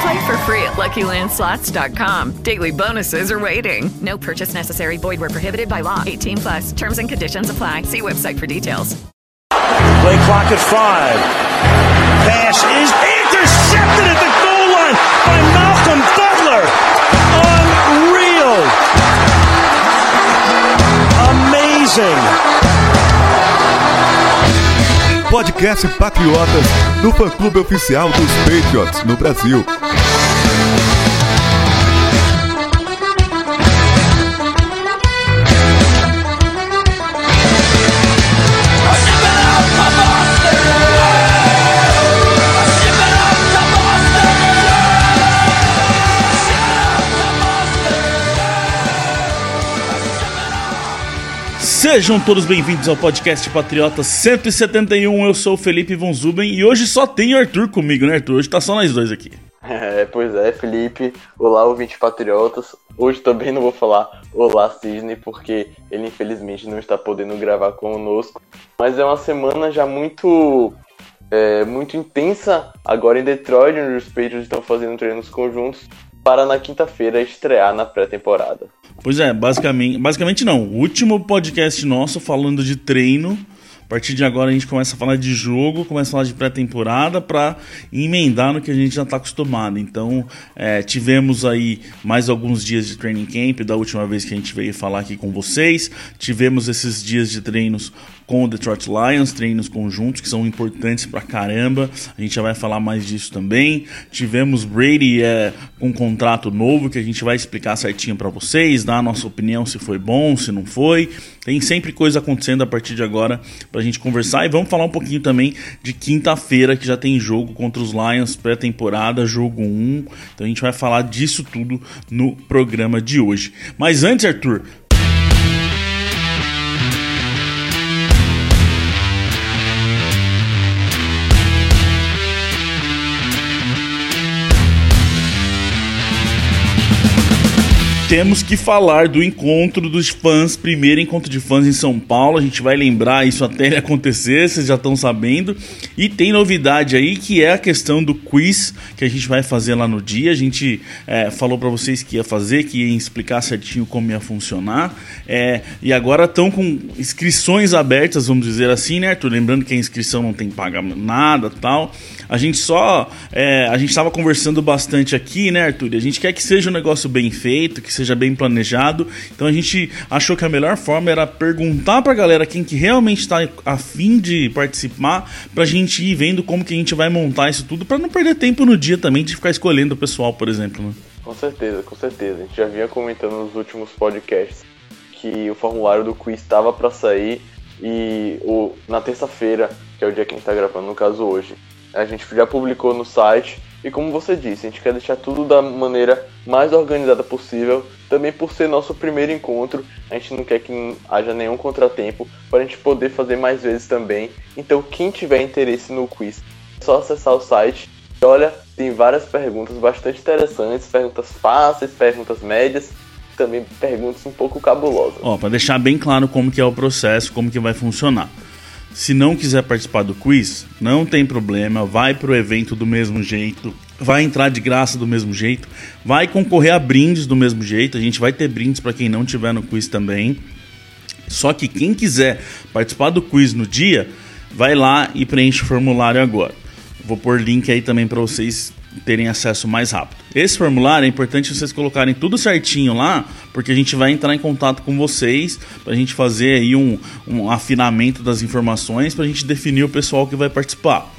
Play for free at LuckyLandSlots.com. Daily bonuses are waiting. No purchase necessary. Void where prohibited by law. 18 plus. Terms and conditions apply. See website for details. Play clock at five. Pass is intercepted at the goal line by Malcolm Butler. Unreal. Amazing. Podcast Patriotas no fã-clube oficial dos Patriots no Brasil. Sejam todos bem-vindos ao podcast Patriota 171. Eu sou o Felipe Von Zuben e hoje só tem o Arthur comigo, né, Arthur? Hoje tá só nós dois aqui. É, pois é, Felipe. Olá, ouvinte patriotas. Hoje também não vou falar olá, Cisne, porque ele infelizmente não está podendo gravar conosco. Mas é uma semana já muito é, muito intensa agora em Detroit, onde os Patriots estão fazendo treinos conjuntos para na quinta-feira estrear na pré-temporada. Pois é, basicamente, basicamente não. O último podcast nosso falando de treino. A partir de agora a gente começa a falar de jogo, começa a falar de pré-temporada para emendar no que a gente já está acostumado. Então, é, tivemos aí mais alguns dias de training camp da última vez que a gente veio falar aqui com vocês. Tivemos esses dias de treinos com o Detroit Lions, treinos conjuntos que são importantes pra caramba. A gente já vai falar mais disso também. Tivemos Brady é, com um contrato novo que a gente vai explicar certinho para vocês, dar a nossa opinião se foi bom, se não foi. Tem sempre coisa acontecendo a partir de agora pra gente conversar e vamos falar um pouquinho também de quinta-feira que já tem jogo contra os Lions pré-temporada, jogo 1. Então a gente vai falar disso tudo no programa de hoje. Mas antes, Arthur, temos que falar do encontro dos fãs, primeiro encontro de fãs em São Paulo. A gente vai lembrar isso até ele acontecer, vocês já estão sabendo. E tem novidade aí que é a questão do quiz que a gente vai fazer lá no dia. A gente é, falou para vocês que ia fazer, que ia explicar certinho como ia funcionar. É, e agora estão com inscrições abertas, vamos dizer assim, né, Arthur? Lembrando que a inscrição não tem que pagar nada tal. A gente só. É, a gente estava conversando bastante aqui, né, Arthur? A gente quer que seja um negócio bem feito, que seja bem planejado. Então a gente achou que a melhor forma era perguntar pra galera quem que realmente está afim de participar, pra gente ir vendo como que a gente vai montar isso tudo, para não perder tempo no dia também de ficar escolhendo o pessoal, por exemplo. Né? Com certeza, com certeza. A gente já vinha comentando nos últimos podcasts que o formulário do quiz estava para sair e o, na terça-feira, que é o dia que a gente está gravando, no caso hoje, a gente já publicou no site e como você disse, a gente quer deixar tudo da maneira mais organizada possível. Também por ser nosso primeiro encontro, a gente não quer que haja nenhum contratempo para a gente poder fazer mais vezes também. Então, quem tiver interesse no quiz, é só acessar o site. E olha, tem várias perguntas bastante interessantes, perguntas fáceis, perguntas médias, também perguntas um pouco cabulosas. Ó, para deixar bem claro como que é o processo, como que vai funcionar. Se não quiser participar do quiz, não tem problema, vai pro evento do mesmo jeito, vai entrar de graça do mesmo jeito, vai concorrer a brindes do mesmo jeito. A gente vai ter brindes para quem não tiver no quiz também. Só que quem quiser participar do quiz no dia, vai lá e preenche o formulário agora. Vou pôr link aí também para vocês terem acesso mais rápido. Esse formulário é importante vocês colocarem tudo certinho lá, porque a gente vai entrar em contato com vocês para a gente fazer aí um, um afinamento das informações para a gente definir o pessoal que vai participar.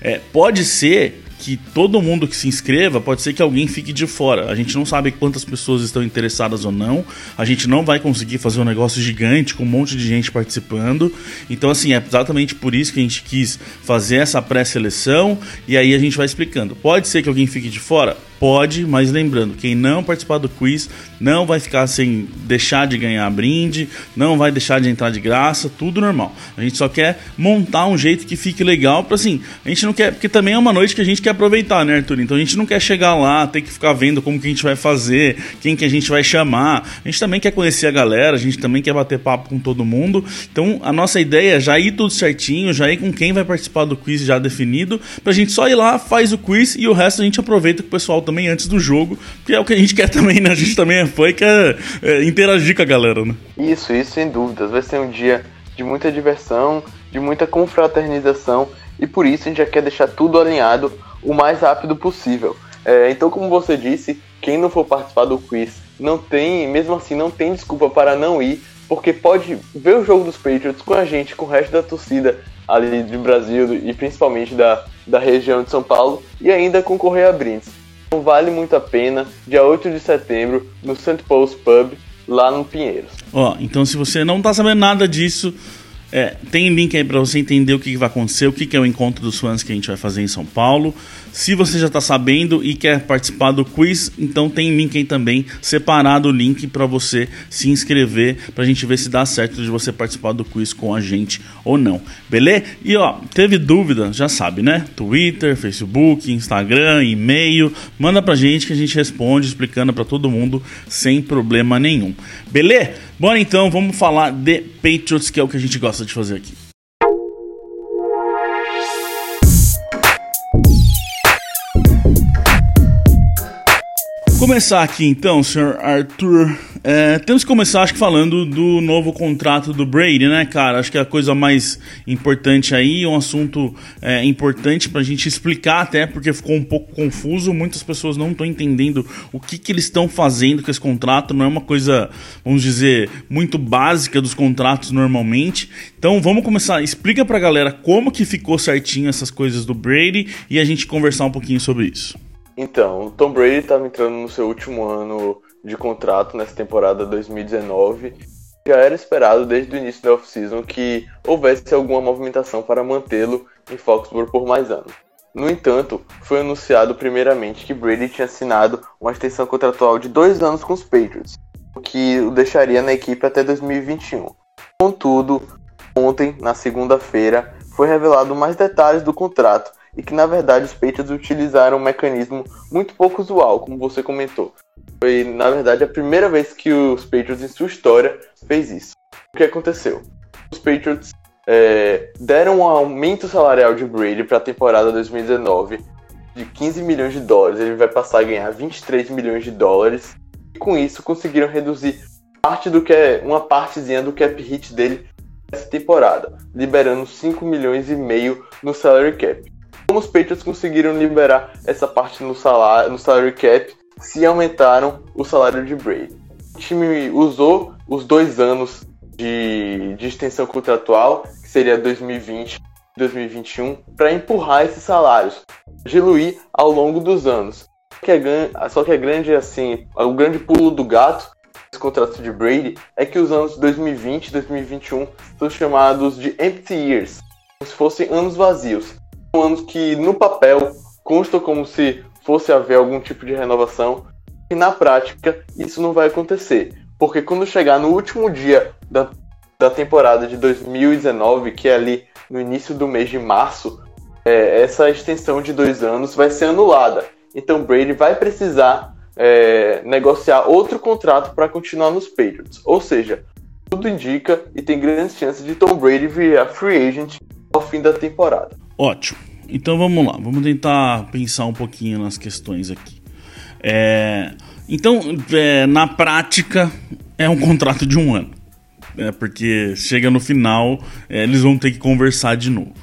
É, pode ser que todo mundo que se inscreva, pode ser que alguém fique de fora. A gente não sabe quantas pessoas estão interessadas ou não. A gente não vai conseguir fazer um negócio gigante com um monte de gente participando. Então, assim, é exatamente por isso que a gente quis fazer essa pré-seleção e aí a gente vai explicando. Pode ser que alguém fique de fora? Pode, mas lembrando, quem não participar do quiz não vai ficar sem deixar de ganhar brinde, não vai deixar de entrar de graça, tudo normal. A gente só quer montar um jeito que fique legal para assim, a gente não quer, porque também é uma noite que a gente quer aproveitar, né, Arthur? Então a gente não quer chegar lá, ter que ficar vendo como que a gente vai fazer, quem que a gente vai chamar. A gente também quer conhecer a galera, a gente também quer bater papo com todo mundo. Então a nossa ideia é já ir tudo certinho, já ir com quem vai participar do quiz já definido, pra gente só ir lá, faz o quiz e o resto a gente aproveita com o pessoal também antes do jogo, que é o que a gente quer também, né? A gente também é fã e quer é, interagir com a galera, né? Isso, isso sem dúvidas. Vai ser um dia de muita diversão, de muita confraternização e por isso a gente já quer deixar tudo alinhado o mais rápido possível. É, então, como você disse, quem não for participar do quiz não tem, mesmo assim, não tem desculpa para não ir, porque pode ver o jogo dos Patriots com a gente, com o resto da torcida ali do Brasil e principalmente da, da região de São Paulo e ainda concorrer a brindes. Então vale muito a pena, dia 8 de setembro, no St. Paul's Pub, lá no Pinheiros. Ó, então se você não tá sabendo nada disso, é, tem link aí para você entender o que, que vai acontecer, o que, que é o encontro dos fãs que a gente vai fazer em São Paulo. Se você já está sabendo e quer participar do quiz, então tem link aí também, separado o link para você se inscrever, para a gente ver se dá certo de você participar do quiz com a gente ou não. Beleza? E ó, teve dúvida, já sabe, né? Twitter, Facebook, Instagram, e-mail, manda pra gente que a gente responde explicando para todo mundo sem problema nenhum. Beleza? Bora então, vamos falar de Patriots, que é o que a gente gosta de fazer aqui. Começar aqui então, senhor Arthur. É, temos que começar, acho que falando do novo contrato do Brady, né, cara? Acho que é a coisa mais importante aí, um assunto é, importante pra gente explicar até, porque ficou um pouco confuso. Muitas pessoas não estão entendendo o que, que eles estão fazendo com esse contrato. Não é uma coisa, vamos dizer, muito básica dos contratos normalmente. Então vamos começar. Explica pra galera como que ficou certinho essas coisas do Brady e a gente conversar um pouquinho sobre isso. Então, o Tom Brady estava entrando no seu último ano de contrato nessa temporada 2019. Já era esperado desde o início da off-season que houvesse alguma movimentação para mantê-lo em Foxborough por mais anos. No entanto, foi anunciado primeiramente que Brady tinha assinado uma extensão contratual de dois anos com os Patriots, o que o deixaria na equipe até 2021. Contudo, ontem, na segunda-feira, foi revelado mais detalhes do contrato e que na verdade os Patriots utilizaram um mecanismo muito pouco usual, como você comentou. Foi na verdade a primeira vez que os Patriots em sua história fez isso. O que aconteceu? Os Patriots é, deram um aumento salarial de Brady para a temporada 2019 de 15 milhões de dólares. Ele vai passar a ganhar 23 milhões de dólares. E com isso conseguiram reduzir parte do que é uma partezinha do cap hit dele essa temporada, liberando 5 milhões e meio no salary cap. Como os Patriots conseguiram liberar essa parte no salário, no salary cap, se aumentaram o salário de Brady. O time usou os dois anos de, de extensão contratual, que seria 2020 e 2021, para empurrar esses salários, diluir ao longo dos anos. Só que, é, só que é grande assim, o grande pulo do gato esse contrato de Brady é que os anos 2020 e 2021 são chamados de empty years, como se fossem anos vazios anos que no papel constam como se fosse haver algum tipo de renovação, e na prática isso não vai acontecer, porque quando chegar no último dia da, da temporada de 2019, que é ali no início do mês de março, é, essa extensão de dois anos vai ser anulada. Então Brady vai precisar é, negociar outro contrato para continuar nos Patriots. Ou seja, tudo indica e tem grandes chances de Tom Brady virar free agent ao fim da temporada. Ótimo. Então vamos lá, vamos tentar pensar um pouquinho nas questões aqui. É, então, é, na prática, é um contrato de um ano. É, porque chega no final, é, eles vão ter que conversar de novo.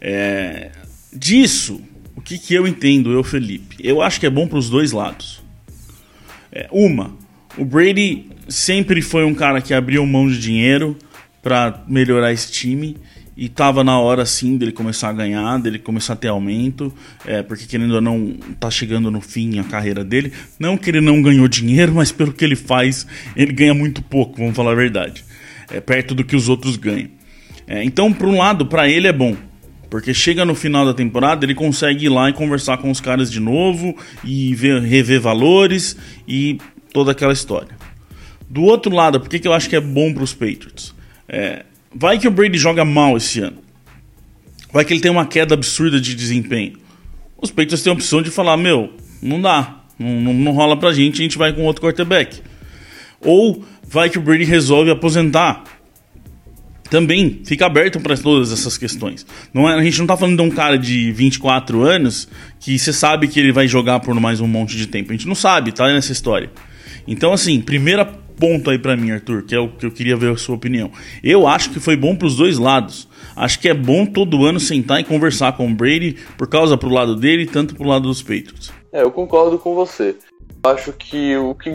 É, disso, o que, que eu entendo, eu, Felipe? Eu acho que é bom para os dois lados. É, uma, o Brady sempre foi um cara que abriu mão de dinheiro para melhorar esse time e tava na hora sim dele começar a ganhar, dele começar a ter aumento, é, porque querendo ou não, tá chegando no fim a carreira dele. Não que ele não ganhou dinheiro, mas pelo que ele faz, ele ganha muito pouco, vamos falar a verdade. É perto do que os outros ganham. É, então, por um lado, para ele é bom, porque chega no final da temporada, ele consegue ir lá e conversar com os caras de novo e ver, rever valores e toda aquela história. Do outro lado, por que, que eu acho que é bom para os Patriots? É, Vai que o Brady joga mal esse ano. Vai que ele tem uma queda absurda de desempenho. Os Patriots têm a opção de falar: meu, não dá, não, não, não rola pra gente, a gente vai com outro quarterback. Ou vai que o Brady resolve aposentar. Também fica aberto para todas essas questões. Não é, a gente não tá falando de um cara de 24 anos que você sabe que ele vai jogar por mais um monte de tempo. A gente não sabe, tá nessa história. Então, assim, primeira ponto aí para mim, Arthur, que é o que eu queria ver a sua opinião. Eu acho que foi bom para os dois lados. Acho que é bom todo ano sentar e conversar com o Brady por causa pro lado dele e tanto pro lado dos Patriots. É, eu concordo com você. Acho que o que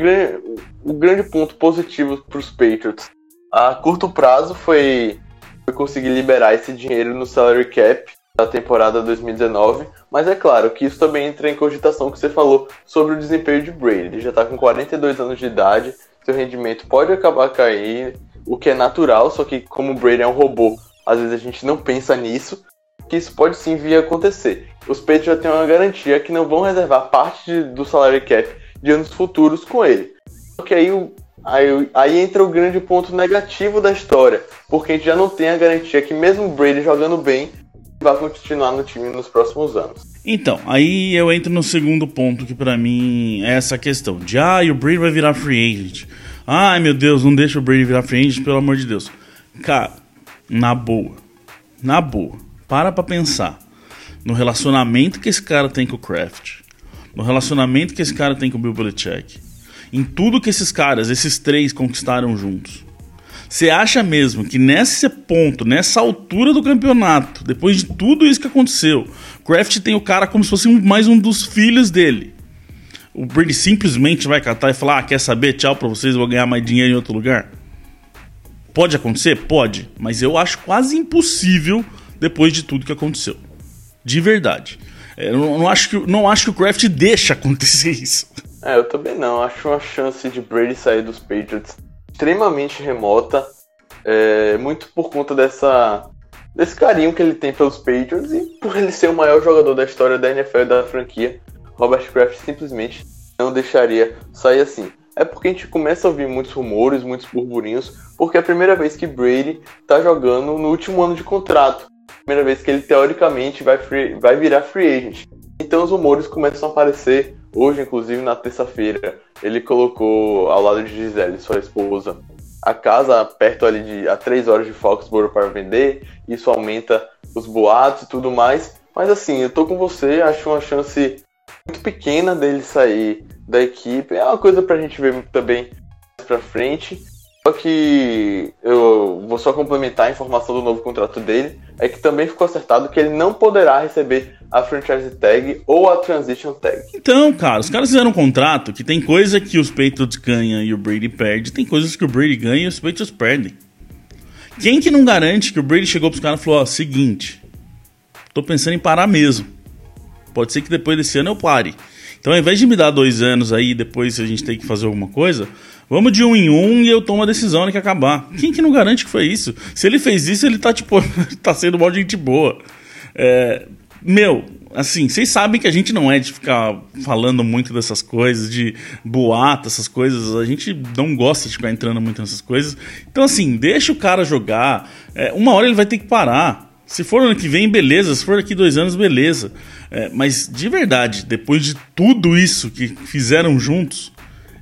o grande ponto positivo para os Patriots a curto prazo foi, foi conseguir liberar esse dinheiro no salary cap da temporada 2019, mas é claro que isso também entra em cogitação que você falou sobre o desempenho de Brady. Ele já está com 42 anos de idade, seu rendimento pode acabar caindo, o que é natural, só que como o Brady é um robô, às vezes a gente não pensa nisso, que isso pode sim vir a acontecer. Os Patriots já têm uma garantia que não vão reservar parte de, do salário cap de anos futuros com ele. Só que aí, aí, aí entra o grande ponto negativo da história, porque a gente já não tem a garantia que mesmo o Brady jogando bem, vai continuar no time nos próximos anos. Então, aí eu entro no segundo ponto que para mim é essa questão de ah, o Brady vai virar free agent. Ai meu Deus, não deixa o Brady virar free agent, pelo amor de Deus. Cara, na boa, na boa, para pra pensar no relacionamento que esse cara tem com o Kraft, no relacionamento que esse cara tem com o Bill Belichick, em tudo que esses caras, esses três conquistaram juntos. Você acha mesmo que nesse ponto, nessa altura do campeonato, depois de tudo isso que aconteceu, Kraft tem o cara como se fosse mais um dos filhos dele. O Brady simplesmente vai catar e falar: ah, quer saber? Tchau pra vocês, vou ganhar mais dinheiro em outro lugar. Pode acontecer? Pode. Mas eu acho quase impossível depois de tudo que aconteceu. De verdade. É, eu não, não, acho que, não acho que o Kraft deixa acontecer isso. É, eu também não. Acho uma chance de Brady sair dos Patriots extremamente remota. É, muito por conta dessa desse carinho que ele tem pelos Patriots e por ele ser o maior jogador da história da NFL e da franquia, Robert Kraft simplesmente não deixaria sair assim. É porque a gente começa a ouvir muitos rumores, muitos burburinhos, porque é a primeira vez que Brady está jogando no último ano de contrato. Primeira vez que ele teoricamente vai, free, vai virar free agent. Então os rumores começam a aparecer hoje, inclusive na terça-feira. Ele colocou ao lado de Gisele, sua esposa, a casa perto ali de a 3 horas de Foxborough para vender, isso aumenta os boatos e tudo mais. Mas assim, eu tô com você, acho uma chance muito pequena dele sair da equipe. É uma coisa pra gente ver também mais pra frente. Só que eu vou só complementar a informação do novo contrato dele, é que também ficou acertado que ele não poderá receber a franchise tag ou a transition tag. Então, cara, os caras fizeram um contrato que tem coisa que os Patriots ganham e o Brady perde, tem coisas que o Brady ganha e os Patriots perdem. Quem que não garante que o Brady chegou pros caras e falou, ó, seguinte, tô pensando em parar mesmo. Pode ser que depois desse ano eu pare. Então, ao invés de me dar dois anos aí, depois a gente tem que fazer alguma coisa, Vamos de um em um e eu tomo a decisão na que acabar. Quem que não garante que foi isso? Se ele fez isso, ele tá, tipo, tá sendo mal de gente boa. É, meu, assim, vocês sabem que a gente não é de ficar falando muito dessas coisas, de boato, essas coisas. A gente não gosta de ficar entrando muito nessas coisas. Então, assim, deixa o cara jogar. É, uma hora ele vai ter que parar. Se for ano que vem, beleza. Se for daqui dois anos, beleza. É, mas de verdade, depois de tudo isso que fizeram juntos,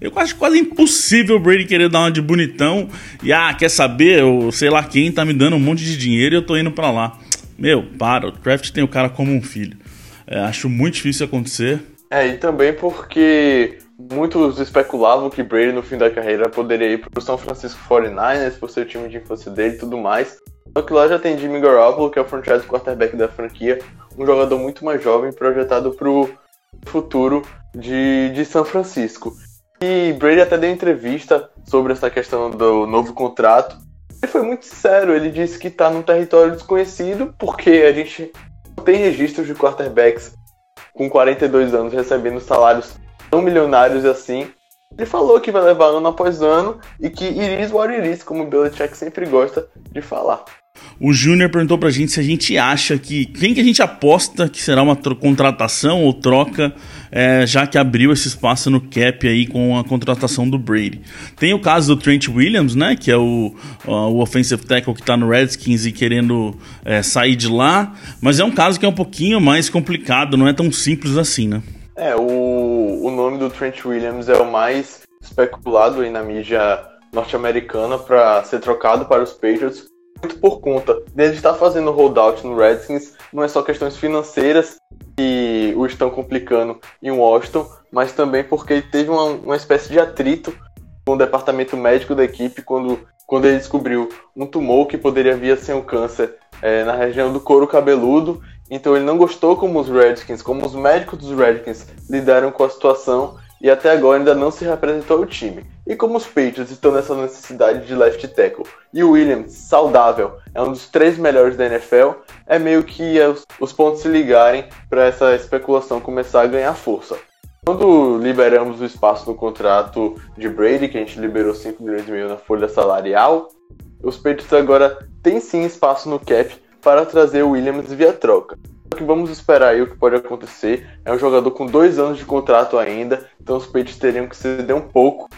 eu acho quase impossível o Brady querer dar uma de bonitão e, ah, quer saber, eu sei lá quem tá me dando um monte de dinheiro e eu tô indo para lá. Meu, para, o Kraft tem o cara como um filho. É, acho muito difícil acontecer. É, e também porque muitos especulavam que Brady no fim da carreira poderia ir pro São Francisco 49ers por ser o time de infância dele e tudo mais. Só que lá já tem Jimmy Garoppolo, que é o franchise quarterback da franquia, um jogador muito mais jovem, projetado para o futuro de, de São Francisco. E Brady até deu entrevista sobre essa questão do novo contrato. Ele foi muito sincero, ele disse que está num território desconhecido, porque a gente não tem registros de quarterbacks com 42 anos recebendo salários tão milionários assim. Ele falou que vai levar ano após ano e que iris what iris, como o Belichick sempre gosta de falar. O Júnior perguntou pra gente se a gente acha que. Quem que a gente aposta que será uma contratação ou troca, é, já que abriu esse espaço no cap aí com a contratação do Brady. Tem o caso do Trent Williams, né? Que é o, o offensive tackle que tá no Redskins e querendo é, sair de lá. Mas é um caso que é um pouquinho mais complicado, não é tão simples assim, né? É, o, o nome do Trent Williams é o mais especulado aí na mídia norte-americana para ser trocado para os Patriots muito por conta dele estar fazendo holdout no Redskins. Não é só questões financeiras que o estão complicando em Washington, mas também porque teve uma, uma espécie de atrito com o departamento médico da equipe quando, quando ele descobriu um tumor que poderia vir a ser um câncer é, na região do couro cabeludo. Então ele não gostou como os Redskins, como os médicos dos Redskins lidaram com a situação e até agora ainda não se representou o time. E como os Patriots estão nessa necessidade de left tackle e o Williams, saudável, é um dos três melhores da NFL, é meio que os, os pontos se ligarem para essa especulação começar a ganhar força. Quando liberamos o espaço no contrato de Brady, que a gente liberou 5 milhões e meio na folha salarial, os Patriots agora têm sim espaço no cap para trazer o Williams via troca que vamos esperar aí o que pode acontecer. É um jogador com dois anos de contrato ainda, então os Patriots teriam que ceder um pouco.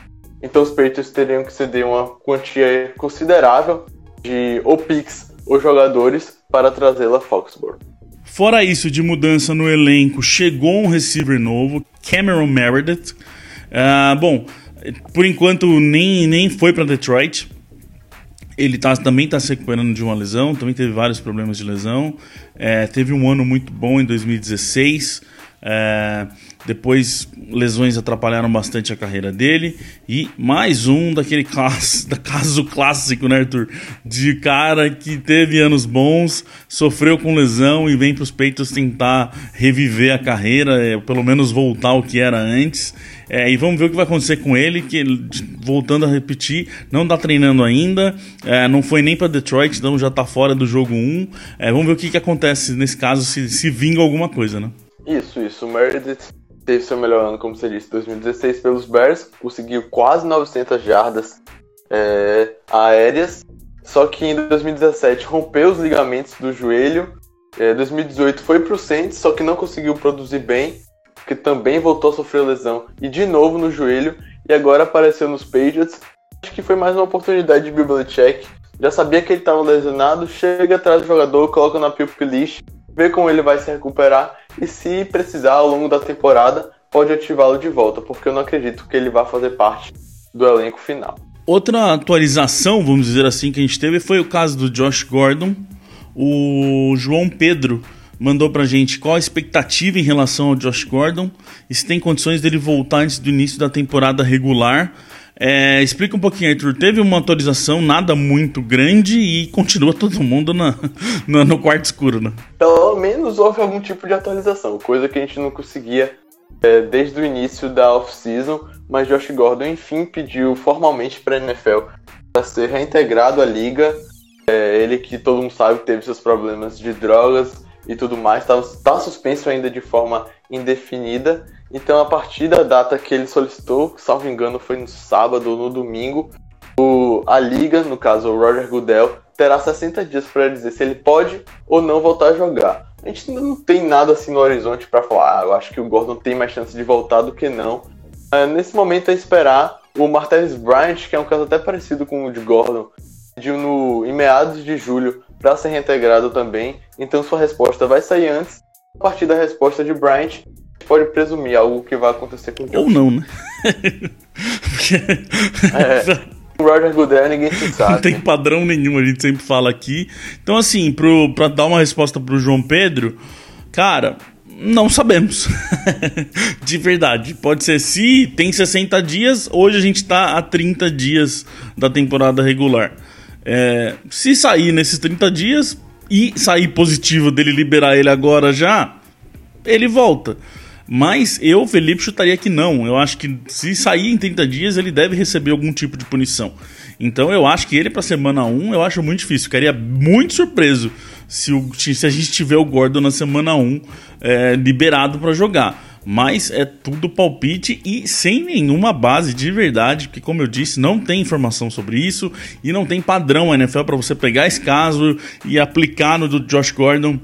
Então os Patriots teriam que ceder uma quantia considerável de ou picks ou jogadores para trazê-la a Foxborough. Fora isso, de mudança no elenco, chegou um receiver novo, Cameron Meredith. Uh, bom, por enquanto nem, nem foi para Detroit. Ele tá, também está se recuperando de uma lesão, também teve vários problemas de lesão. É, teve um ano muito bom em 2016. É, depois lesões atrapalharam bastante a carreira dele. E mais um daquele caso, da caso clássico, né, Arthur? De cara que teve anos bons, sofreu com lesão e vem para os peitos tentar reviver a carreira, é, pelo menos voltar ao que era antes. É, e vamos ver o que vai acontecer com ele, que voltando a repetir, não está treinando ainda, é, não foi nem para Detroit, então já está fora do jogo 1. É, vamos ver o que, que acontece nesse caso, se, se vinga alguma coisa, né? Isso, isso. O Meredith teve seu melhor ano, como você disse, 2016 pelos Bears, conseguiu quase 900 jardas é, aéreas, só que em 2017 rompeu os ligamentos do joelho, é, 2018 foi pro Saints, só que não conseguiu produzir bem, que também voltou a sofrer lesão e de novo no joelho e agora apareceu nos Patriots. Acho que foi mais uma oportunidade de Bill Belichick. Já sabia que ele estava lesionado, chega atrás do jogador, coloca na pup list, vê como ele vai se recuperar e se precisar ao longo da temporada pode ativá-lo de volta, porque eu não acredito que ele vá fazer parte do elenco final. Outra atualização, vamos dizer assim, que a gente teve foi o caso do Josh Gordon. O João Pedro mandou pra gente qual a expectativa em relação ao Josh Gordon e se tem condições dele voltar antes do início da temporada regular. É, explica um pouquinho, Arthur. Teve uma atualização nada muito grande e continua todo mundo na, na, no quarto escuro, né? Pelo menos houve algum tipo de atualização, coisa que a gente não conseguia é, desde o início da off-season. Mas Josh Gordon, enfim, pediu formalmente para a NFL para ser reintegrado à liga. É, ele que todo mundo sabe teve seus problemas de drogas e tudo mais, está tá suspenso ainda de forma indefinida. Então, a partir da data que ele solicitou, salvo engano, foi no sábado ou no domingo, o, a liga, no caso o Roger Goodell, terá 60 dias para dizer se ele pode ou não voltar a jogar. A gente ainda não tem nada assim no horizonte para falar, ah, eu acho que o Gordon tem mais chance de voltar do que não. Uh, nesse momento é esperar o Martellus Bryant, que é um caso até parecido com o de Gordon, pediu no, em meados de julho para ser reintegrado também, então sua resposta vai sair antes. A partir da resposta de Bryant, pode presumir algo que vai acontecer com o Ou não, né? é. O Roger Goodell ninguém se sabe. Não tem padrão nenhum, a gente sempre fala aqui. Então, assim, pro, pra dar uma resposta pro João Pedro, cara, não sabemos. De verdade. Pode ser se tem 60 dias, hoje a gente tá a 30 dias da temporada regular. É, se sair nesses 30 dias e sair positivo dele liberar ele agora já, ele volta. Mas eu, Felipe, chutaria que não. Eu acho que se sair em 30 dias, ele deve receber algum tipo de punição. Então eu acho que ele para semana 1, eu acho muito difícil. Ficaria muito surpreso se, o, se a gente tiver o Gordon na semana 1 é, liberado para jogar. Mas é tudo palpite e sem nenhuma base de verdade, porque como eu disse, não tem informação sobre isso e não tem padrão NFL para você pegar esse caso e aplicar no do Josh Gordon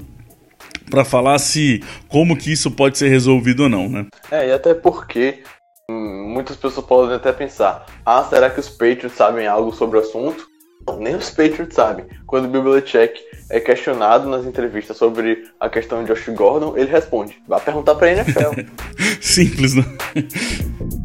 para falar se como que isso pode ser resolvido ou não, né? É, e até porque hum, muitas pessoas podem até pensar: ah, será que os Patriots sabem algo sobre o assunto? Não, nem os Patriots sabem. Quando o Bill Belichick é questionado nas entrevistas sobre a questão de Josh Gordon, ele responde: vá perguntar pra NFL. Simples, né?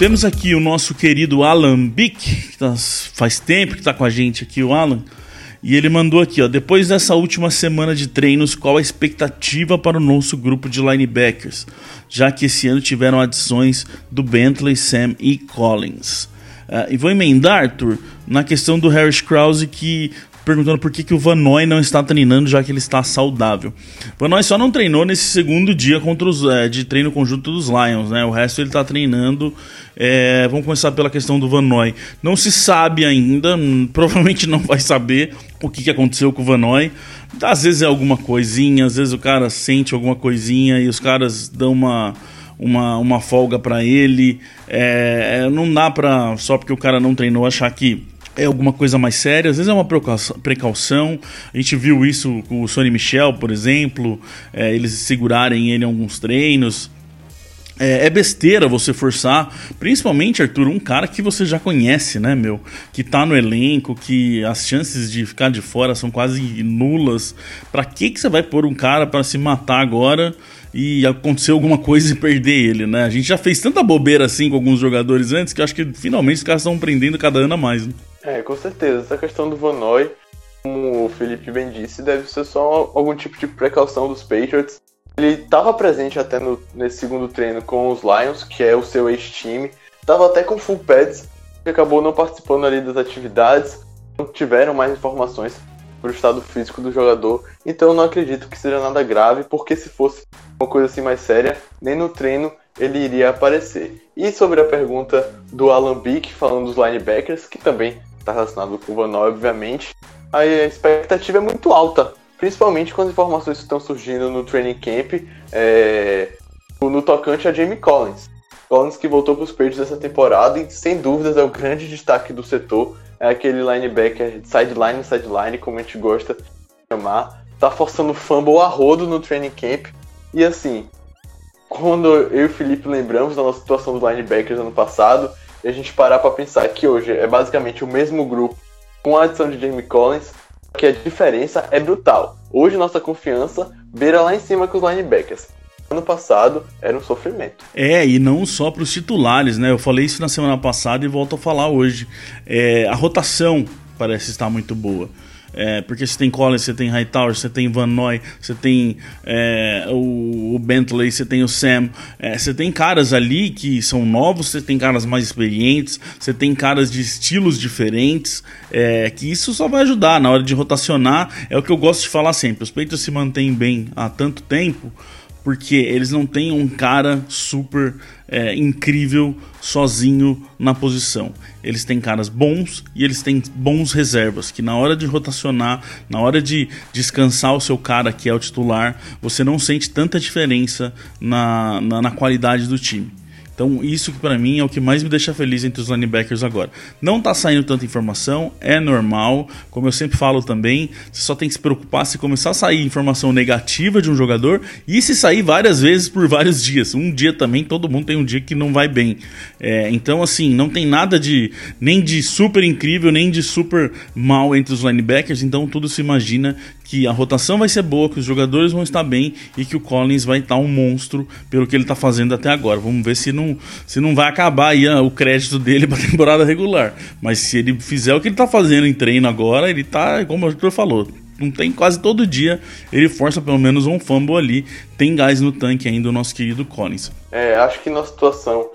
Temos aqui o nosso querido Alan Bick, que tá, faz tempo que está com a gente aqui, o Alan. E ele mandou aqui, ó. Depois dessa última semana de treinos, qual a expectativa para o nosso grupo de linebackers? Já que esse ano tiveram adições do Bentley, Sam e Collins. Uh, e vou emendar, Arthur, na questão do Harris Krause, que perguntando por que, que o Van Noy não está treinando, já que ele está saudável. Van Noy só não treinou nesse segundo dia contra os, é, de treino conjunto dos Lions, né? O resto ele está treinando. É, vamos começar pela questão do Van Noy. Não se sabe ainda, hum, provavelmente não vai saber o que, que aconteceu com o Van Noy. Às vezes é alguma coisinha, às vezes o cara sente alguma coisinha e os caras dão uma uma, uma folga para ele. É, não dá para só porque o cara não treinou achar que é alguma coisa mais séria, às vezes é uma precaução. A gente viu isso com o Sonny Michel, por exemplo, é, eles segurarem ele em alguns treinos. É, é, besteira você forçar, principalmente, Arthur, um cara que você já conhece, né, meu? Que tá no elenco, que as chances de ficar de fora são quase nulas. Pra que, que você vai pôr um cara para se matar agora e acontecer alguma coisa e perder ele, né? A gente já fez tanta bobeira assim com alguns jogadores antes que acho que finalmente os caras estão aprendendo cada ano a mais. Né? É, com certeza. Essa questão do Van Noy, como o Felipe bem disse, deve ser só algum tipo de precaução dos Patriots. Ele estava presente até no, nesse segundo treino com os Lions, que é o seu ex-time. Estava até com full pads, que acabou não participando ali das atividades. Não tiveram mais informações sobre o estado físico do jogador. Então não acredito que seja nada grave, porque se fosse uma coisa assim mais séria, nem no treino ele iria aparecer. E sobre a pergunta do Alan Bick, falando dos linebackers, que também está relacionado com o Van obviamente, a expectativa é muito alta, principalmente com as informações que estão surgindo no training camp é, no tocante a Jamie Collins. Collins que voltou para os Patriots essa temporada e sem dúvidas é o grande destaque do setor, é aquele linebacker sideline sideline, como a gente gosta de chamar, tá forçando fumble a rodo no training camp. E assim, quando eu e o Felipe lembramos da nossa situação dos linebackers ano passado, e a gente parar para pensar que hoje é basicamente o mesmo grupo, com a adição de Jamie Collins, que a diferença é brutal. Hoje nossa confiança beira lá em cima com os linebackers. Ano passado era um sofrimento. É, e não só para os titulares, né? Eu falei isso na semana passada e volto a falar hoje. É, a rotação parece estar muito boa. É, porque você tem Collins, você tem Hightower, você tem Van Noy, você tem é, o, o, Bentley, você tem o Sam. É, você tem caras ali que são novos, você tem caras mais experientes, você tem caras de estilos diferentes. É, que isso só vai ajudar na hora de rotacionar. É o que eu gosto de falar sempre. Os peitos se mantêm bem há tanto tempo porque eles não têm um cara super é, incrível sozinho na posição. Eles têm caras bons e eles têm bons reservas, que na hora de rotacionar, na hora de descansar o seu cara que é o titular, você não sente tanta diferença na, na, na qualidade do time. Então, isso que para mim é o que mais me deixa feliz entre os linebackers agora. Não tá saindo tanta informação, é normal, como eu sempre falo também, você só tem que se preocupar se começar a sair informação negativa de um jogador e se sair várias vezes por vários dias. Um dia também, todo mundo tem um dia que não vai bem. É, então, assim, não tem nada de nem de super incrível, nem de super mal entre os linebackers, então tudo se imagina que a rotação vai ser boa, que os jogadores vão estar bem e que o Collins vai estar um monstro pelo que ele está fazendo até agora. Vamos ver se não, se não vai acabar aí ah, o crédito dele para temporada regular. Mas se ele fizer o que ele está fazendo em treino agora, ele está, como o Arthur falou, não tem quase todo dia, ele força pelo menos um fumble ali. Tem gás no tanque ainda o nosso querido Collins. É, acho que na situação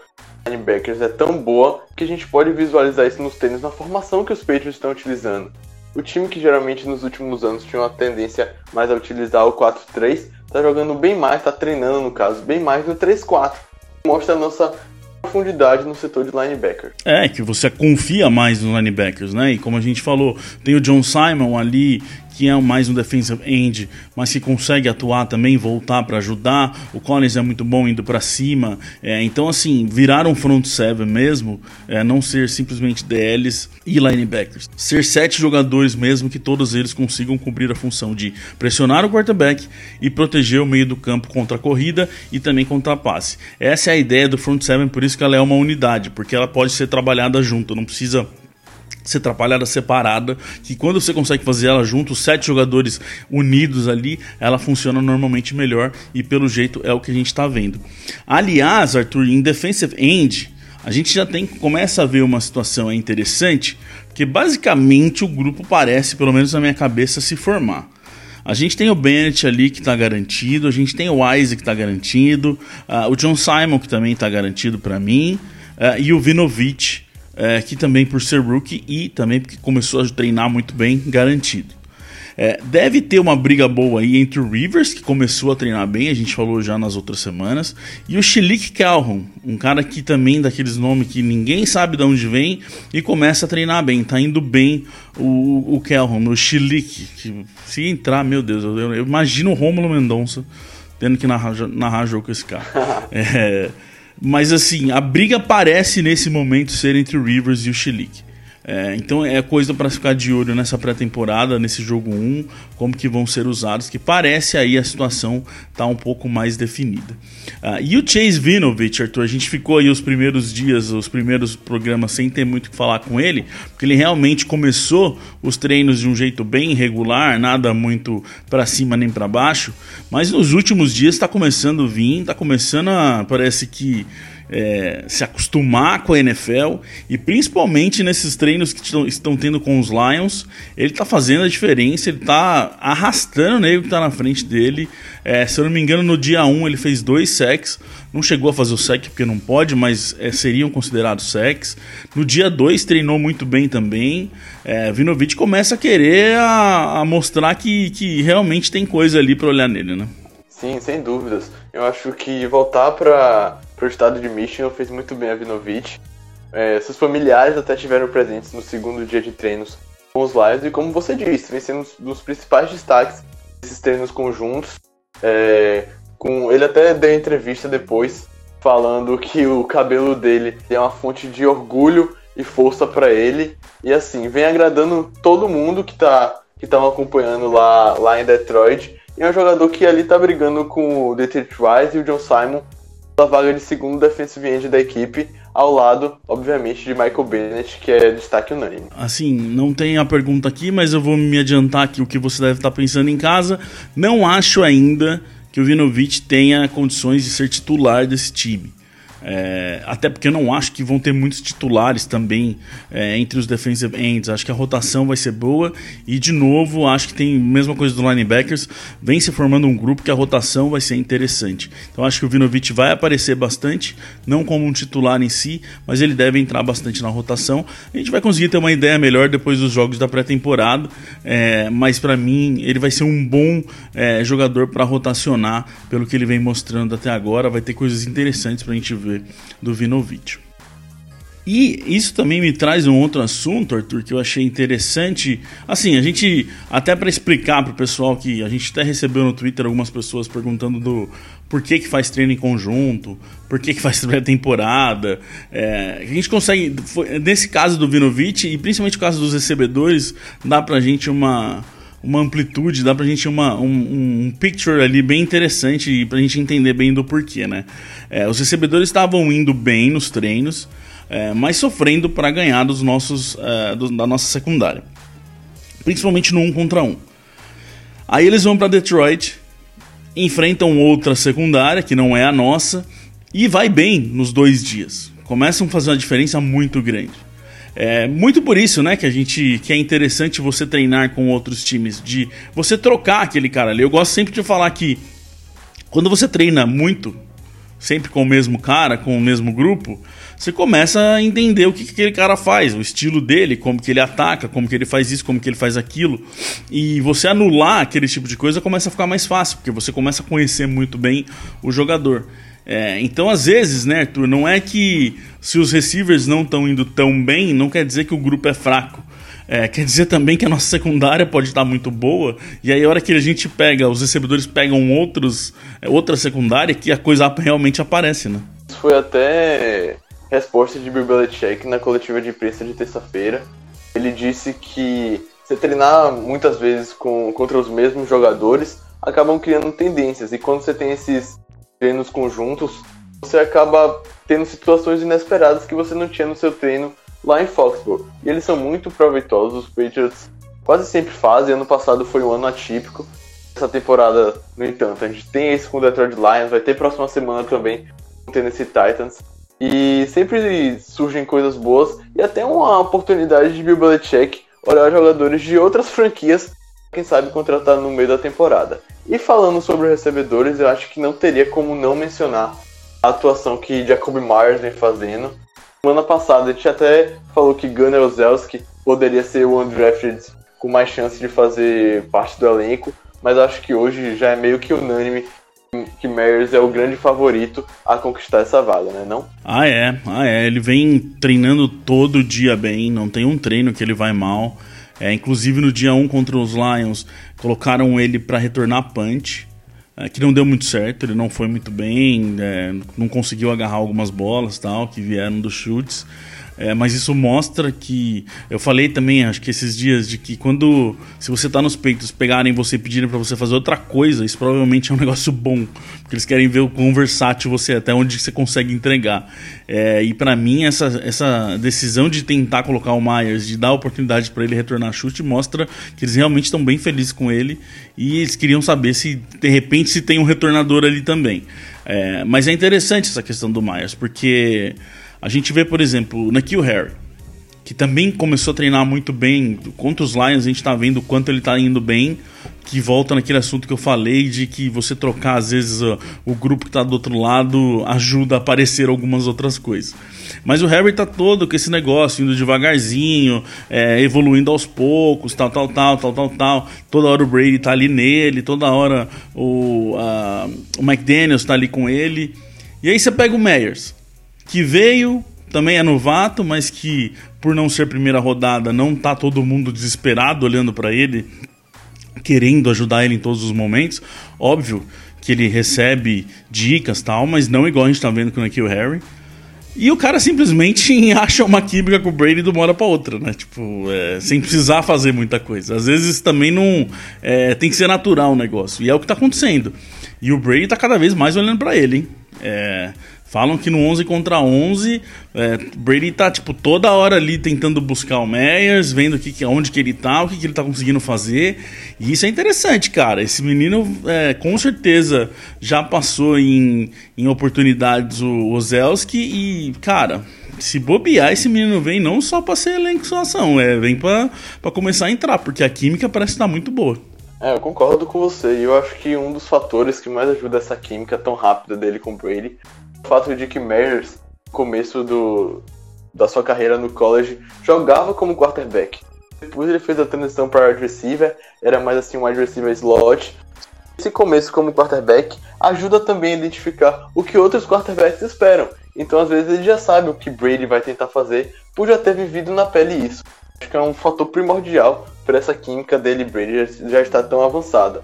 linebackers é tão boa que a gente pode visualizar isso nos tênis na formação que os Patriots estão utilizando. O time que geralmente nos últimos anos tinha uma tendência mais a utilizar o 4-3, está jogando bem mais, está treinando no caso, bem mais no 3-4. Mostra a nossa profundidade no setor de linebacker. É, que você confia mais nos linebackers, né? E como a gente falou, tem o John Simon ali que é mais um defensive end, mas que consegue atuar também, voltar para ajudar. O Collins é muito bom indo para cima. É, então, assim, virar um front seven mesmo, é, não ser simplesmente DLs e linebackers. Ser sete jogadores mesmo que todos eles consigam cumprir a função de pressionar o quarterback e proteger o meio do campo contra a corrida e também contra a passe. Essa é a ideia do front seven, por isso que ela é uma unidade, porque ela pode ser trabalhada junto, não precisa ser atrapalhada separada, que quando você consegue fazer ela junto, os sete jogadores unidos ali, ela funciona normalmente melhor e pelo jeito é o que a gente está vendo. Aliás, Arthur, em defensive end, a gente já tem começa a ver uma situação interessante, porque basicamente o grupo parece, pelo menos na minha cabeça, se formar. A gente tem o Bennett ali que está garantido, a gente tem o Isaac que está garantido, uh, o John Simon que também está garantido para mim, uh, e o Vinovich é, que também por ser rookie e também porque começou a treinar muito bem, garantido. É, deve ter uma briga boa aí entre o Rivers, que começou a treinar bem, a gente falou já nas outras semanas, e o Chilik Calhoun, um cara que também daqueles nomes que ninguém sabe de onde vem e começa a treinar bem. Tá indo bem o, o Calhoun, o Chilik. Que, se entrar, meu Deus, eu, eu imagino o Romulo Mendonça tendo que narrar, narrar jogo com esse cara. É. Mas assim, a briga parece nesse momento ser entre o Rivers e o Chilik. É, então é coisa para ficar de olho nessa pré-temporada, nesse jogo 1, como que vão ser usados, que parece aí a situação tá um pouco mais definida. Uh, e o Chase Vinovich, Arthur, a gente ficou aí os primeiros dias, os primeiros programas sem ter muito o que falar com ele, porque ele realmente começou os treinos de um jeito bem irregular, nada muito para cima nem para baixo, mas nos últimos dias está começando a vir, está começando a, parece que é, se acostumar com a NFL e principalmente nesses treinos que estão, tendo com os Lions, ele está fazendo a diferença, ele está arrastando o nego que está na frente dele. É, se eu não me engano, no dia 1 ele fez dois sacks, não chegou a fazer o sack porque não pode, mas é, seriam considerados sacks. No dia 2 treinou muito bem também. É, Vinovich começa a querer a, a mostrar que, que realmente tem coisa ali para olhar nele, né? Sim, sem dúvidas. Eu acho que voltar para o estado de Michigan fez muito bem a Vinovich. É, seus familiares até tiveram presentes no segundo dia de treinos com os Lions e como você disse, vem sendo um dos principais destaques desses treinos conjuntos. É, com ele até deu entrevista depois falando que o cabelo dele é uma fonte de orgulho e força para ele e assim vem agradando todo mundo que tá que estão acompanhando lá lá em Detroit e é um jogador que ali tá brigando com o Detroit Wise e o John Simon pela vaga de segundo defensive end da equipe, ao lado, obviamente, de Michael Bennett, que é destaque unânime. Assim, não tem a pergunta aqui, mas eu vou me adiantar aqui o que você deve estar pensando em casa. Não acho ainda que o Vinovich tenha condições de ser titular desse time. É, até porque eu não acho que vão ter muitos titulares também é, entre os defensive ends. Acho que a rotação vai ser boa. E de novo, acho que tem a mesma coisa do linebackers. Vem se formando um grupo que a rotação vai ser interessante. Então acho que o Vinovich vai aparecer bastante, não como um titular em si, mas ele deve entrar bastante na rotação. A gente vai conseguir ter uma ideia melhor depois dos jogos da pré-temporada. É, mas para mim, ele vai ser um bom é, jogador para rotacionar pelo que ele vem mostrando até agora. Vai ter coisas interessantes para a gente ver do Vinovich. E isso também me traz um outro assunto, Arthur, que eu achei interessante. Assim, a gente, até para explicar para o pessoal que a gente até recebeu no Twitter algumas pessoas perguntando do por que, que faz treino em conjunto, por que, que faz pré-temporada. É, a gente consegue, foi, nesse caso do Vinovich e principalmente no caso dos recebedores, dá para a gente uma, uma amplitude, dá pra gente uma, um, um picture ali bem interessante e pra gente entender bem do porquê, né? É, os recebedores estavam indo bem nos treinos, é, mas sofrendo para ganhar dos nossos, é, do, da nossa secundária. Principalmente no um contra um. Aí eles vão para Detroit, enfrentam outra secundária, que não é a nossa, e vai bem nos dois dias. Começam a fazer uma diferença muito grande. É muito por isso, né, que a gente que é interessante você treinar com outros times, de você trocar aquele cara ali. Eu gosto sempre de falar que quando você treina muito, sempre com o mesmo cara, com o mesmo grupo, você começa a entender o que, que aquele cara faz, o estilo dele, como que ele ataca, como que ele faz isso, como que ele faz aquilo. E você anular aquele tipo de coisa começa a ficar mais fácil, porque você começa a conhecer muito bem o jogador. É, então, às vezes, né, Arthur, não é que se os receivers não estão indo tão bem, não quer dizer que o grupo é fraco. É, quer dizer também que a nossa secundária pode estar muito boa, e aí a hora que a gente pega, os recebedores pegam outros, é, outra secundária, que a coisa realmente aparece, né? Foi até resposta de Bill Belichick na coletiva de imprensa de terça-feira. Ele disse que você treinar muitas vezes com, contra os mesmos jogadores acabam criando tendências, e quando você tem esses treinos conjuntos, você acaba tendo situações inesperadas que você não tinha no seu treino lá em Foxborough. E eles são muito proveitosos, os Patriots quase sempre fazem. Ano passado foi um ano atípico. Essa temporada, no entanto, a gente tem esse com o Detroit Lions, vai ter próxima semana também com o Tennessee Titans. E sempre surgem coisas boas e até uma oportunidade de Bill Belichick olhar jogadores de outras franquias, quem sabe contratar no meio da temporada. E falando sobre recebedores, eu acho que não teria como não mencionar a atuação que Jacoby Myers vem fazendo. Semana passada a gente até falou que Gunnar Ozelski poderia ser o undrafted com mais chance de fazer parte do elenco, mas acho que hoje já é meio que unânime que Myers é o grande favorito a conquistar essa vaga, né? Não? Ah, é. Ah, é. Ele vem treinando todo dia bem, não tem um treino que ele vai mal. É, inclusive no dia 1 contra os Lions, colocaram ele para retornar punch, é, que não deu muito certo, ele não foi muito bem, é, não conseguiu agarrar algumas bolas tal que vieram dos chutes. É, mas isso mostra que. Eu falei também, acho que esses dias, de que quando. Se você tá nos peitos, pegarem você e pedirem para você fazer outra coisa, isso provavelmente é um negócio bom. Porque eles querem ver o quão versátil você é, até onde você consegue entregar. É, e para mim, essa, essa decisão de tentar colocar o Myers, de dar a oportunidade para ele retornar chute, mostra que eles realmente estão bem felizes com ele. E eles queriam saber se, de repente, se tem um retornador ali também. É, mas é interessante essa questão do Myers, porque. A gente vê, por exemplo, na Kill Harry, que também começou a treinar muito bem. Contra os Lions, a gente está vendo o quanto ele está indo bem. Que volta naquele assunto que eu falei de que você trocar, às vezes, o grupo que está do outro lado ajuda a aparecer algumas outras coisas. Mas o Harry tá todo com esse negócio, indo devagarzinho, é, evoluindo aos poucos, tal, tal, tal, tal, tal, tal. Toda hora o Brady tá ali nele, toda hora o, a, o McDaniels tá ali com ele. E aí você pega o Meyers que veio, também é novato, mas que por não ser primeira rodada não tá todo mundo desesperado olhando para ele, querendo ajudar ele em todos os momentos. Óbvio que ele recebe dicas tal, mas não igual a gente tá vendo com o Nikhil Harry. E o cara simplesmente acha uma química com o Brady de uma hora pra outra, né? Tipo, é, sem precisar fazer muita coisa. Às vezes também não. É, tem que ser natural o negócio. E é o que tá acontecendo. E o Brady tá cada vez mais olhando para ele, hein? É, Falam que no 11 contra 11, é, Brady tá, tipo, toda hora ali tentando buscar o Meyers, vendo que, onde que ele tá, o que, que ele tá conseguindo fazer. E isso é interessante, cara. Esse menino, é, com certeza, já passou em, em oportunidades o Ozelski e, cara, se bobear, esse menino vem não só pra ser elenco ação, é, vem pra, pra começar a entrar, porque a química parece estar muito boa. É, eu concordo com você. E eu acho que um dos fatores que mais ajuda essa química tão rápida dele com o Brady fato de que Myers, no começo do, da sua carreira no college, jogava como quarterback. Depois ele fez a transição para wide receiver, era mais assim um wide receiver slot. Esse começo como quarterback ajuda também a identificar o que outros quarterbacks esperam. Então às vezes ele já sabe o que Brady vai tentar fazer por já ter vivido na pele isso. Acho que é um fator primordial para essa química dele Brady já estar tão avançada.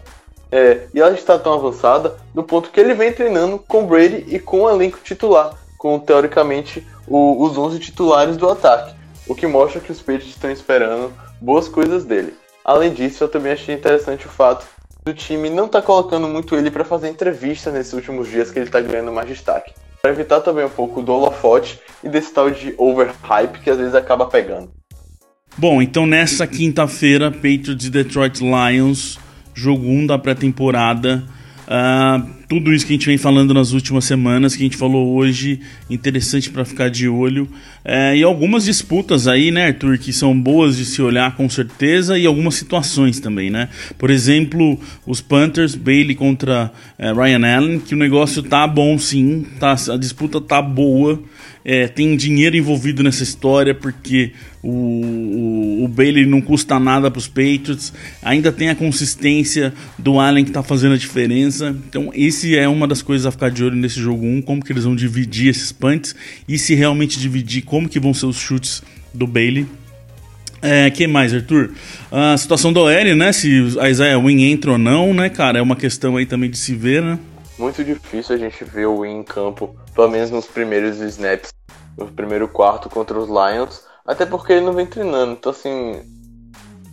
É, e ela está tão avançada no ponto que ele vem treinando com Brady e com o elenco titular, com teoricamente o, os 11 titulares do ataque, o que mostra que os Patriots estão esperando boas coisas dele. Além disso, eu também achei interessante o fato do time não estar tá colocando muito ele para fazer entrevista nesses últimos dias que ele está ganhando mais destaque. Para evitar também um pouco do holofote e desse tal de overhype que às vezes acaba pegando. Bom, então nessa quinta-feira, Patriots e Detroit Lions jogo 1 da pré-temporada. Uh, tudo isso que a gente vem falando nas últimas semanas, que a gente falou hoje, interessante para ficar de olho. É, e algumas disputas aí, né, Arthur, que são boas de se olhar com certeza, e algumas situações também, né? Por exemplo, os Panthers, Bailey contra é, Ryan Allen, que o negócio tá bom sim, tá, a disputa tá boa. É, tem dinheiro envolvido nessa história porque o, o, o Bailey não custa nada para os Patriots, ainda tem a consistência do Allen que está fazendo a diferença. Então, esse é uma das coisas a ficar de olho nesse jogo 1, como que eles vão dividir esses punts e se realmente dividir, como que vão ser os chutes do Bailey. É, que mais, Arthur? A situação do OL, né? Se a Isaiah Win entra ou não, né, cara? É uma questão aí também de se ver, né? Muito difícil a gente ver o Win em campo pelo menos nos primeiros snaps, no primeiro quarto contra os Lions, até porque ele não vem treinando. Então, assim,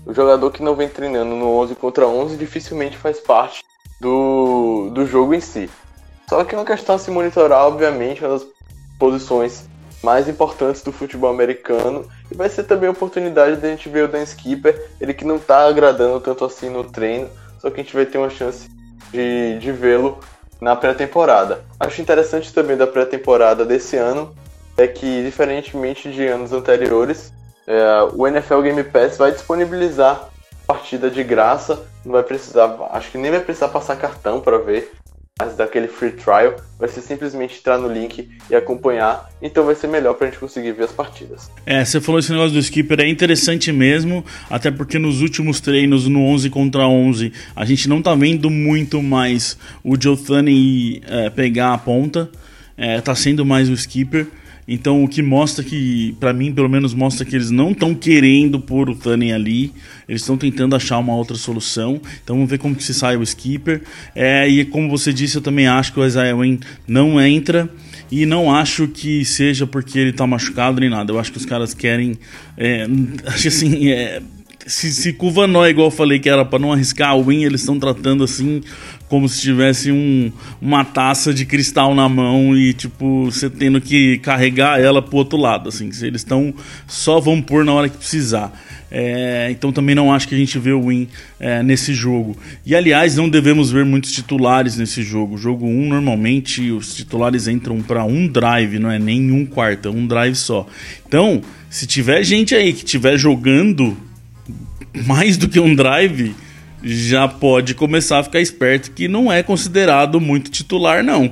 o jogador que não vem treinando no 11 contra 11 dificilmente faz parte do, do jogo em si. Só que é uma questão a se monitorar, obviamente, uma das posições mais importantes do futebol americano. E vai ser também a oportunidade de a gente ver o Dan Skipper, ele que não está agradando tanto assim no treino, só que a gente vai ter uma chance de, de vê-lo na pré-temporada. Acho interessante também da pré-temporada desse ano é que, diferentemente de anos anteriores, é, o NFL Game Pass vai disponibilizar partida de graça, não vai precisar, acho que nem vai precisar passar cartão para ver, mas daquele free trial, vai ser simplesmente entrar no link e acompanhar, então vai ser melhor pra gente conseguir ver as partidas. É, você falou esse negócio do skipper, é interessante mesmo, até porque nos últimos treinos, no 11 contra 11, a gente não tá vendo muito mais o Joe Thuney é, pegar a ponta, é, tá sendo mais o skipper, então o que mostra que, para mim pelo menos mostra que eles não estão querendo pôr o Thunen ali, eles estão tentando achar uma outra solução. Então vamos ver como que se sai o skipper. É, e como você disse, eu também acho que o Isaiah Wayne não entra. E não acho que seja porque ele tá machucado nem nada. Eu acho que os caras querem. É, acho assim. É, se, se Noy, igual eu falei que era para não arriscar o win, eles estão tratando assim como se tivesse um, uma taça de cristal na mão e, tipo, você tendo que carregar ela pro outro lado, assim. Eles estão só vão pôr na hora que precisar. É, então também não acho que a gente vê o win é, nesse jogo. E aliás, não devemos ver muitos titulares nesse jogo. Jogo 1, normalmente, os titulares entram para um drive, não é nem um quarto, é um drive só. Então, se tiver gente aí que estiver jogando mais do que um drive já pode começar a ficar esperto que não é considerado muito titular, não.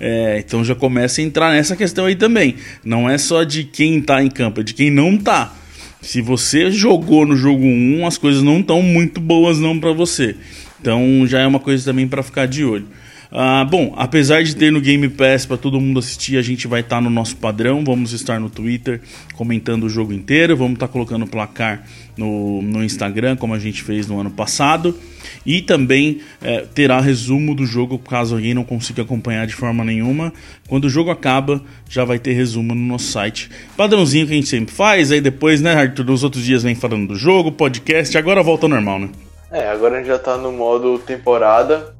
É, então já começa a entrar nessa questão aí também. Não é só de quem tá em campo, é de quem não tá. Se você jogou no jogo 1, as coisas não estão muito boas não para você. Então já é uma coisa também para ficar de olho. Ah, bom, apesar de ter no Game Pass para todo mundo assistir, a gente vai estar tá no nosso padrão. Vamos estar no Twitter comentando o jogo inteiro. Vamos estar tá colocando placar no, no Instagram, como a gente fez no ano passado. E também é, terá resumo do jogo caso alguém não consiga acompanhar de forma nenhuma. Quando o jogo acaba, já vai ter resumo no nosso site. Padrãozinho que a gente sempre faz. Aí depois, né, Arthur, nos outros dias vem falando do jogo, podcast. Agora volta ao normal, né? É, agora a gente já tá no modo temporada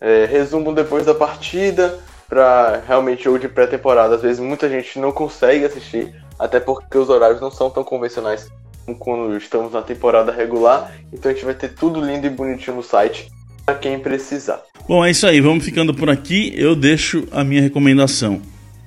é, resumo depois da partida, para realmente jogo de pré-temporada. Às vezes muita gente não consegue assistir, até porque os horários não são tão convencionais como quando estamos na temporada regular. Então a gente vai ter tudo lindo e bonitinho no site para quem precisar. Bom, é isso aí, vamos ficando por aqui. Eu deixo a minha recomendação.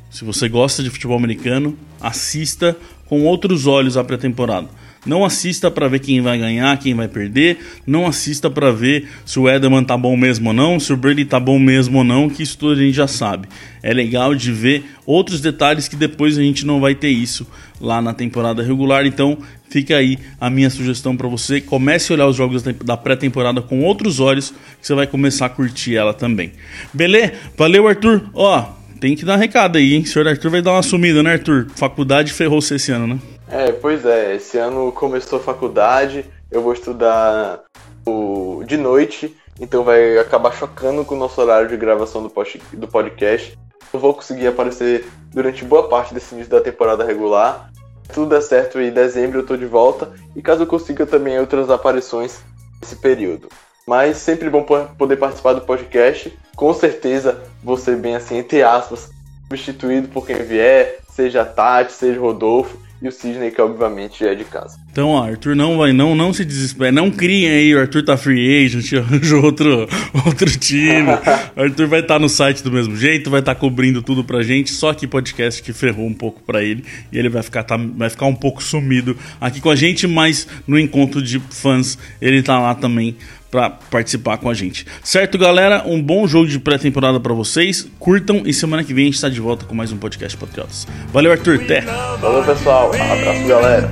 Se você gosta de futebol americano, assista com outros olhos a pré-temporada. Não assista para ver quem vai ganhar, quem vai perder. Não assista para ver se o Edelman tá bom mesmo ou não, se o Brady tá bom mesmo ou não, que isso tudo a gente já sabe. É legal de ver outros detalhes que depois a gente não vai ter isso lá na temporada regular. Então, fica aí a minha sugestão para você. Comece a olhar os jogos da pré-temporada com outros olhos, que você vai começar a curtir ela também. Beleza? Valeu, Arthur. Ó, tem que dar um recado aí, hein? O senhor Arthur vai dar uma sumida, né, Arthur? Faculdade ferrou-se esse ano, né? É, pois é. Esse ano começou a faculdade, eu vou estudar o... de noite, então vai acabar chocando com o nosso horário de gravação do, do podcast. Eu vou conseguir aparecer durante boa parte desse início da temporada regular. Tudo der certo em dezembro eu tô de volta, e caso eu consiga também outras aparições nesse período. Mas sempre bom poder participar do podcast. Com certeza ser bem assim, entre aspas, substituído por quem vier, seja Tati, seja Rodolfo e o Sidney, que obviamente é de casa. Então, ó, Arthur não vai, não, não se desespere, não criem aí, o Arthur tá free agent, arranjou outro, outro time. o Arthur vai estar tá no site do mesmo jeito, vai estar tá cobrindo tudo pra gente, só que podcast que ferrou um pouco pra ele e ele vai ficar, tá, vai ficar um pouco sumido aqui com a gente, mas no encontro de fãs ele tá lá também para participar com a gente. Certo, galera? Um bom jogo de pré-temporada para vocês. Curtam e semana que vem a gente está de volta com mais um podcast Patriotas. Valeu, Arthur. Até. Valeu, pessoal. Abraço, galera.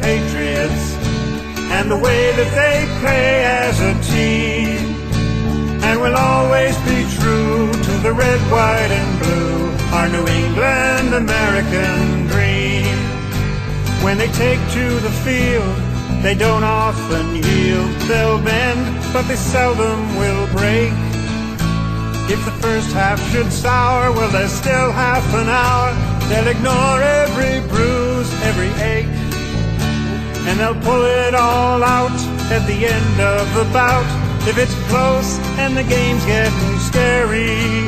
And the way that they play as a team. And will always be true to the red, white, and blue. Our New England American dream. When they take to the field. They don't often yield, they'll bend, but they seldom will break. If the first half should sour, well, there's still half an hour. They'll ignore every bruise, every ache, and they'll pull it all out at the end of the bout. If it's close and the game's getting scary,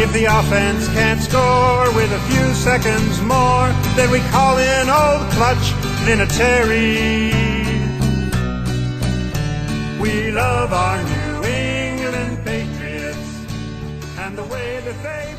if the offense can't score with a few seconds more, then we call in old clutch Vinatieri. We love our New England Patriots and the way that they.